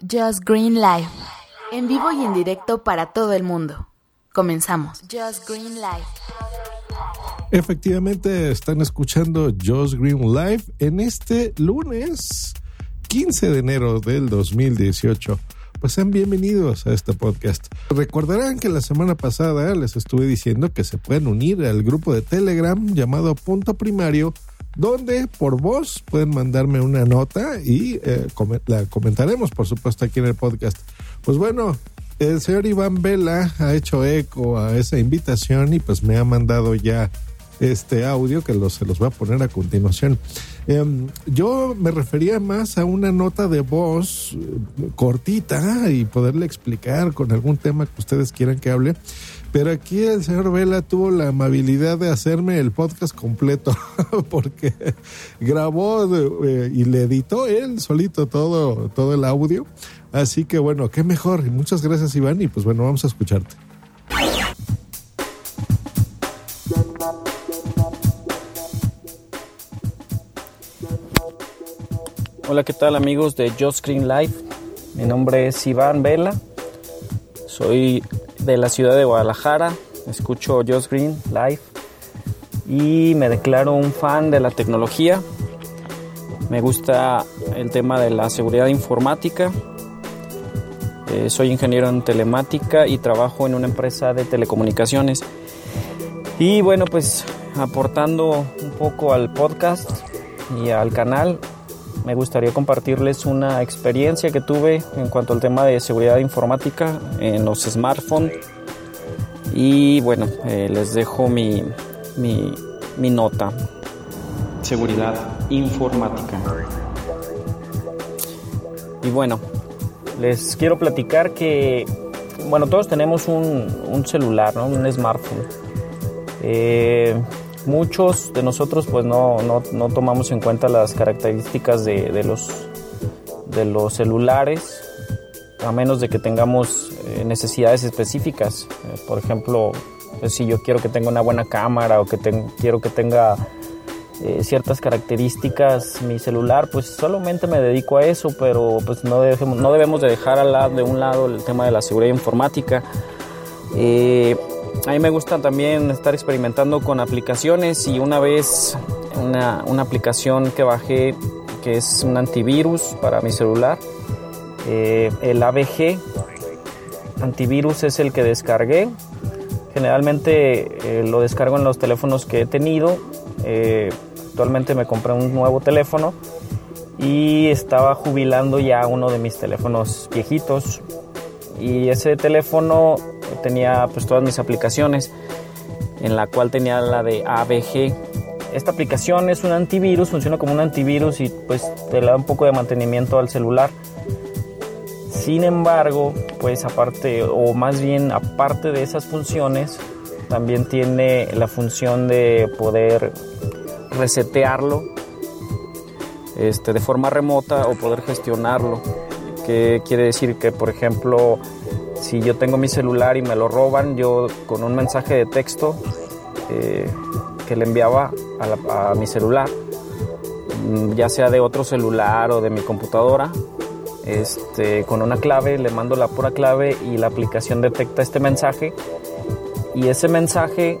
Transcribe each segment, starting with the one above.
Just Green Live. En vivo y en directo para todo el mundo. Comenzamos. Just Green Live. Efectivamente, están escuchando Just Green Live en este lunes 15 de enero del 2018. Pues sean bienvenidos a este podcast. Recordarán que la semana pasada les estuve diciendo que se pueden unir al grupo de Telegram llamado Punto Primario donde por voz pueden mandarme una nota y eh, la comentaremos, por supuesto, aquí en el podcast. Pues bueno, el señor Iván Vela ha hecho eco a esa invitación y pues me ha mandado ya este audio que se los voy a poner a continuación. Em, yo me refería más a una nota de voz eh, cortita y poderle explicar con algún tema que ustedes quieran que hable. Pero aquí el señor Vela tuvo la amabilidad de hacerme el podcast completo porque grabó eh, y le editó él solito todo, todo el audio. Así que bueno, qué mejor. Muchas gracias Iván y pues bueno, vamos a escucharte. Hola, ¿qué tal amigos de Just Screen Live? Mi nombre es Iván Vela. Soy de la ciudad de Guadalajara, escucho Just Green Live y me declaro un fan de la tecnología. Me gusta el tema de la seguridad informática. Eh, soy ingeniero en telemática y trabajo en una empresa de telecomunicaciones. Y bueno, pues aportando un poco al podcast y al canal, me gustaría compartirles una experiencia que tuve en cuanto al tema de seguridad informática en los smartphones. Y bueno, eh, les dejo mi, mi, mi nota. Seguridad informática. Y bueno, les quiero platicar que, bueno, todos tenemos un, un celular, ¿no? un smartphone. Eh, muchos de nosotros pues no, no, tomamos en cuenta las características de, de, los, de los celulares, a menos de que tengamos eh, necesidades específicas. Eh, por ejemplo, pues, si yo quiero que tenga una buena cámara o que quiero que tenga eh, ciertas características mi celular, pues solamente me dedico a eso, pero pues no debemos, no debemos de dejar al lado, de un lado el tema de la seguridad informática. A mí me gusta también estar experimentando con aplicaciones y una vez una, aplicación que bajé que es un antivirus para mi celular, eh, el ABG antivirus es el que descargué. Generalmente eh, lo descargo en los teléfonos que he tenido. Eh, actualmente me compré un nuevo teléfono y estaba jubilando ya uno de mis teléfonos viejitos. Y ese teléfono tenía pues todas mis aplicaciones, en la cual tenía la de ABG. Esta aplicación es un antivirus, funciona como un antivirus y pues te da un poco de mantenimiento al celular. Sin embargo, pues aparte, o más bien aparte de esas funciones, también tiene la función de poder resetearlo este, de forma remota o poder gestionarlo. Que quiere decir que, por ejemplo, si yo tengo mi celular y me lo roban, yo con un mensaje de texto eh, que le enviaba a, mi celular, mm, ya sea de otro celular o de mi computadora, este, con una clave, le mando la pura clave y la aplicación detecta este mensaje. Y ese mensaje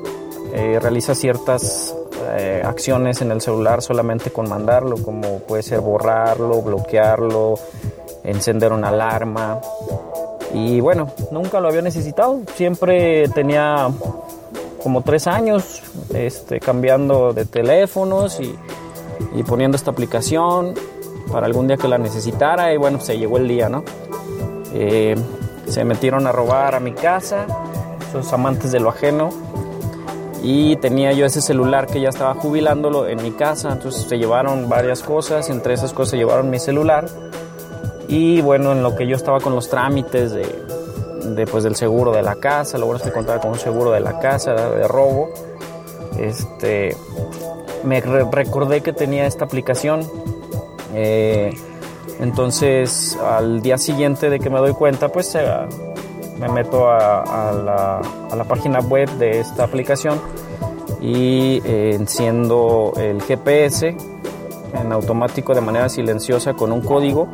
eh, realiza ciertas eh, acciones en el celular solamente con mandarlo, como puede ser borrarlo, bloquearlo, encender una alarma, y bueno, nunca lo había necesitado. Siempre tenía como tres años este, cambiando de teléfonos y, poniendo esta aplicación para algún día que la necesitara. Y bueno, se llegó el día, ¿no? Eh, se metieron a robar a mi casa, esos amantes de lo ajeno. Y tenía yo ese celular que ya estaba jubilándolo en mi casa, entonces se llevaron varias cosas, entre esas cosas se llevaron mi celular y bueno, en lo que yo estaba con los trámites de, pues, del seguro de la casa, lo bueno es que contaba con un seguro de la casa, de robo, este, me recordé que tenía esta aplicación. Eh, entonces, al día siguiente de que me doy cuenta, pues eh, me meto a, la, página web de esta aplicación y eh, enciendo el GPS en automático de manera silenciosa con un código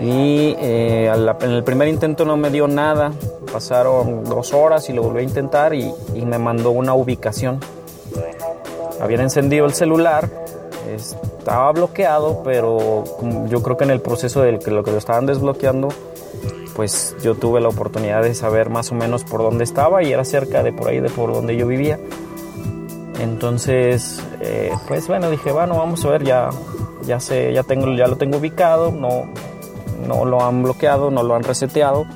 Y eh, en el primer intento no me dio nada, pasaron dos horas y lo volví a intentar y, me mandó una ubicación. Habían encendido el celular, estaba bloqueado, pero yo creo que en el proceso de lo que lo estaban desbloqueando, pues yo tuve la oportunidad de saber más o menos por dónde estaba y era cerca de por ahí de por donde yo vivía. Entonces, eh, pues bueno, dije, bueno, vamos a ver, ya, ya sé, ya tengo, ya lo tengo ubicado, no, no lo han bloqueado, no lo han reseteado.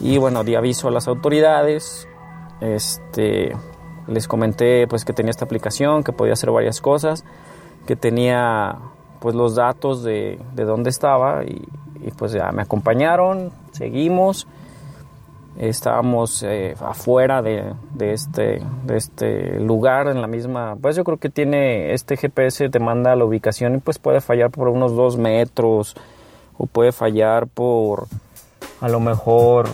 Y bueno, di aviso a las autoridades. Este, les comenté pues que tenía esta aplicación, que podía hacer varias cosas, que tenía pues los datos de, de dónde estaba y, pues ya me acompañaron, seguimos. Estábamos eh, afuera de, de, este, este lugar, en la misma, pues yo creo que tiene, este GPS te manda la ubicación y pues puede fallar por unos dos metros, o puede fallar por a lo mejor,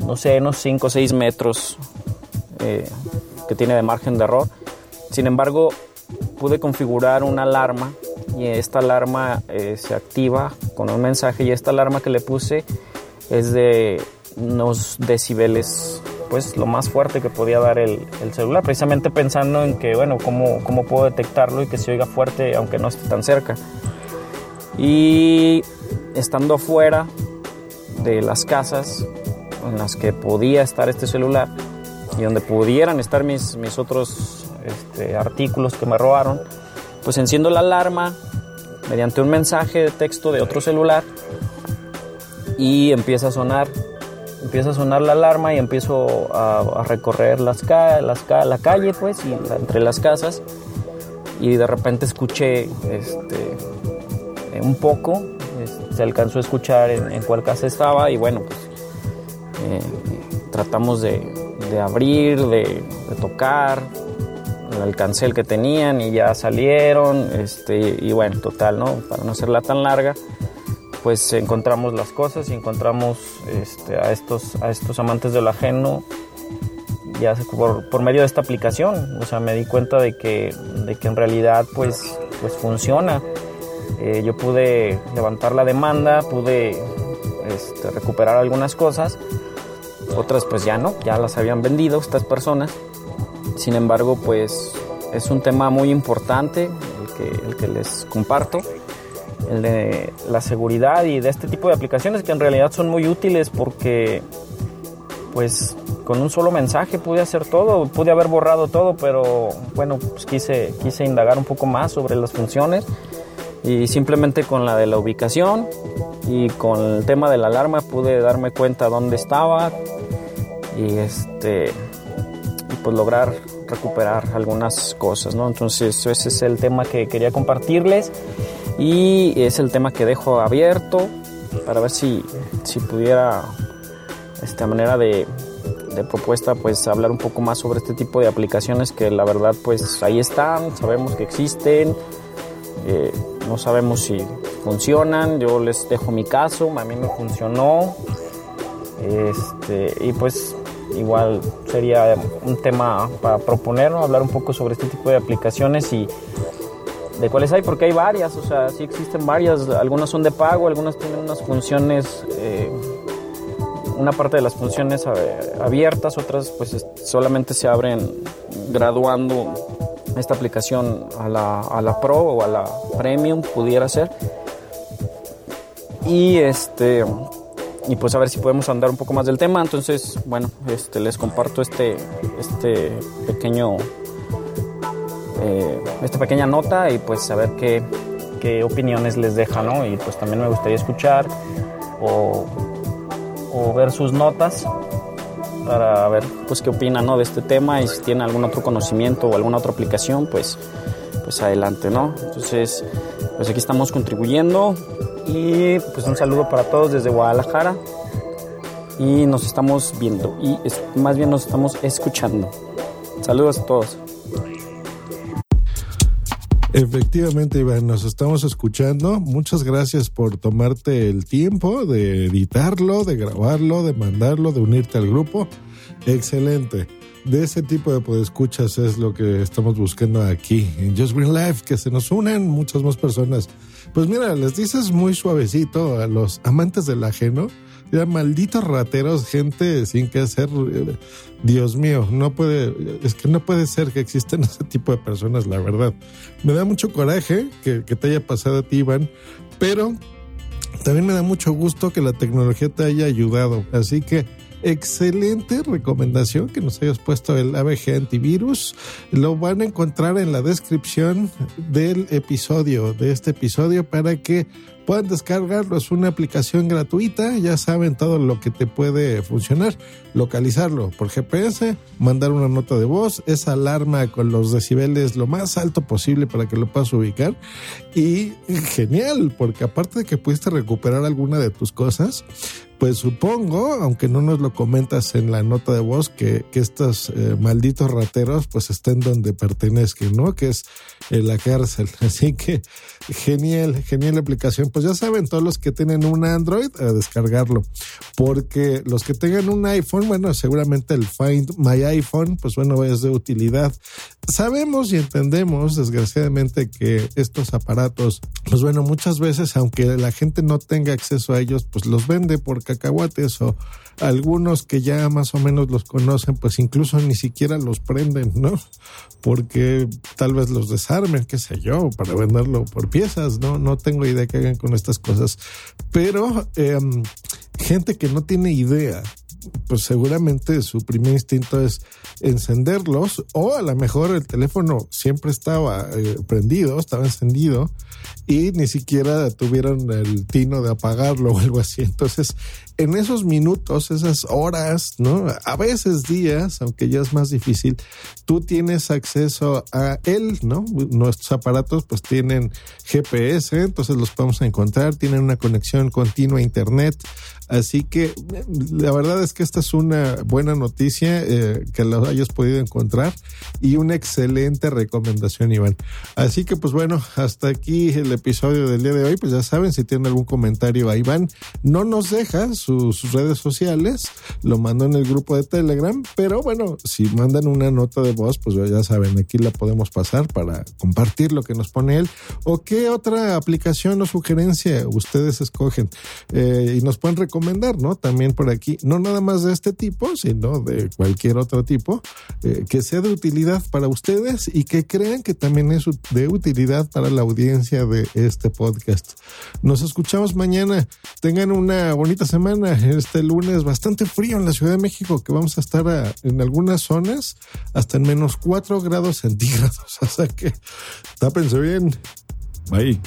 no sé, unos 5 o 6 metros eh, que tiene de margen de error. Sin embargo, pude configurar una alarma y esta alarma eh, se activa con un mensaje y esta alarma que le puse es de unos decibeles pues lo más fuerte que podía dar el, el, celular, precisamente pensando en que, bueno, cómo, cómo puedo detectarlo y que se oiga fuerte aunque no esté tan cerca. Y estando afuera de las casas en las que podía estar este celular y donde pudieran estar mis, mis otros este, artículos que me robaron, pues enciendo la alarma mediante un mensaje de texto de otro celular y empieza a sonar. Empieza a sonar la alarma y empiezo a, recorrer las, las la calle, pues, y entre las casas. Y de repente escuché este, eh, un poco, se alcanzó a escuchar en, cuál casa estaba y bueno, pues eh, tratamos de, abrir, de, tocar el cancel que tenían y ya salieron, este, y bueno, total, ¿no? Para no hacerla tan larga, pues encontramos las cosas y encontramos este, a, estos, a estos amantes del ajeno ya por, por, medio de esta aplicación, o sea, me di cuenta de que, de que en realidad pues, pues funciona. Eh, yo pude levantar la demanda, pude este, recuperar algunas cosas, otras pues ya no, ya las habían vendido estas personas. Sin embargo, pues es un tema muy importante el que, el que les comparto, el de la seguridad y de este tipo de aplicaciones que en realidad son muy útiles porque pues con un solo mensaje pude hacer todo, pude haber borrado todo, pero bueno, pues quise, quise indagar un poco más sobre las funciones y simplemente con la de la ubicación y con el tema de la alarma pude darme cuenta dónde estaba y este y pues lograr recuperar algunas cosas, ¿no? Entonces ese es el tema que quería compartirles y es el tema que dejo abierto para ver si, si pudiera esta manera de, de propuesta pues hablar un poco más sobre este tipo de aplicaciones que la verdad pues ahí están, sabemos que existen, eh, no sabemos si funcionan, yo les dejo mi caso, a mí me funcionó. Este, y pues igual sería un tema para proponer, hablar un poco sobre este tipo de aplicaciones y de cuáles hay, porque hay varias, o sea, sí existen varias, algunas son de pago, algunas tienen unas funciones, eh, una parte de las funciones eh, abiertas, otras pues solamente se abren graduando esta aplicación a la, a la Pro o a la Premium pudiera ser. Y este y pues a ver si podemos andar un poco más del tema. Entonces, bueno, este les comparto este este pequeño eh, esta pequeña nota y pues a ver qué, qué opiniones les deja, ¿no? Y pues también me gustaría escuchar o, o ver sus notas para ver pues qué opinan ¿no? de este tema y si tienen algún otro conocimiento o alguna otra aplicación, pues, pues adelante, ¿no? Entonces, pues aquí estamos contribuyendo y pues un saludo para todos desde Guadalajara y nos estamos viendo y más bien nos estamos escuchando. Saludos a todos. Efectivamente, Iván, nos estamos escuchando. Muchas gracias por tomarte el tiempo de editarlo, de grabarlo, de mandarlo, de unirte al grupo. Excelente. De ese tipo de escuchas es lo que estamos buscando aquí en Just Green Life, que se nos unan muchas más personas. Pues mira, les dices muy suavecito a los amantes del ajeno ya, malditos rateros, gente sin que hacer. Dios mío, no puede, es que no puede ser que existan ese tipo de personas, la verdad. Me da mucho coraje que, que te haya pasado a ti, Iván, pero también me da mucho gusto que la tecnología te haya ayudado. Así que excelente recomendación que nos hayas puesto el ABG antivirus. Lo van a encontrar en la descripción del episodio, de este episodio, para que puedan descargarlo. Es una aplicación gratuita, ya saben todo lo que te puede funcionar. Localizarlo por GPS, mandar una nota de voz, esa alarma con los decibeles lo más alto posible para que lo puedas ubicar. Y genial, porque aparte de que pudiste recuperar alguna de tus cosas, pues supongo, aunque no nos lo comentas en la nota de voz, que, estos eh, malditos rateros pues estén donde pertenezcan, ¿no? Que es en la cárcel. Así que genial, genial aplicación. Pues ya saben, todos los que tienen un Android, a descargarlo. Porque los que tengan un iPhone, bueno, seguramente el Find My iPhone, pues bueno, es de utilidad. Sabemos y entendemos, desgraciadamente, que estos aparatos, pues bueno, muchas veces, aunque la gente no tenga acceso a ellos, pues los vende por cacahuates o algunos que ya más o menos los conocen, pues incluso ni siquiera los prenden, ¿no? Porque tal vez los desarmen, qué sé yo, para venderlo por piezas, ¿no? No tengo idea que hagan con estas cosas. Pero em, gente que no tiene idea pues seguramente su primer instinto es encenderlos o a lo mejor el teléfono siempre estaba eh, prendido, estaba encendido y ni siquiera tuvieron el tino de apagarlo o algo así. Entonces, en esos minutos, esas horas, ¿no? A veces días, aunque ya es más difícil, tú tienes acceso a él, ¿no? Nuestros aparatos pues tienen GPS, entonces los podemos encontrar, tienen una conexión continua a Internet. Así que la verdad es que esta es una buena noticia eh, que lo hayas podido encontrar y una excelente recomendación, Iván. Así que pues bueno, hasta aquí el episodio del día de hoy. Pues ya saben, si tienen algún comentario a Iván, no nos deja sus redes sociales, lo mandó en el grupo de Telegram, pero bueno, si mandan una nota de voz, pues ya saben, aquí la podemos pasar para compartir lo que nos pone él o qué otra aplicación o sugerencia ustedes escogen eh, y nos pueden recomendar, ¿no? También por aquí, no nada más de este tipo, sino de cualquier otro tipo, eh, que sea de utilidad para ustedes y que crean que también es de utilidad para la audiencia de este podcast. Nos escuchamos mañana. Tengan una bonita semana. Este lunes bastante frío en la Ciudad de México, que vamos a estar en algunas zonas hasta en menos 4 grados centígrados. O sea que tápense bien. Bye.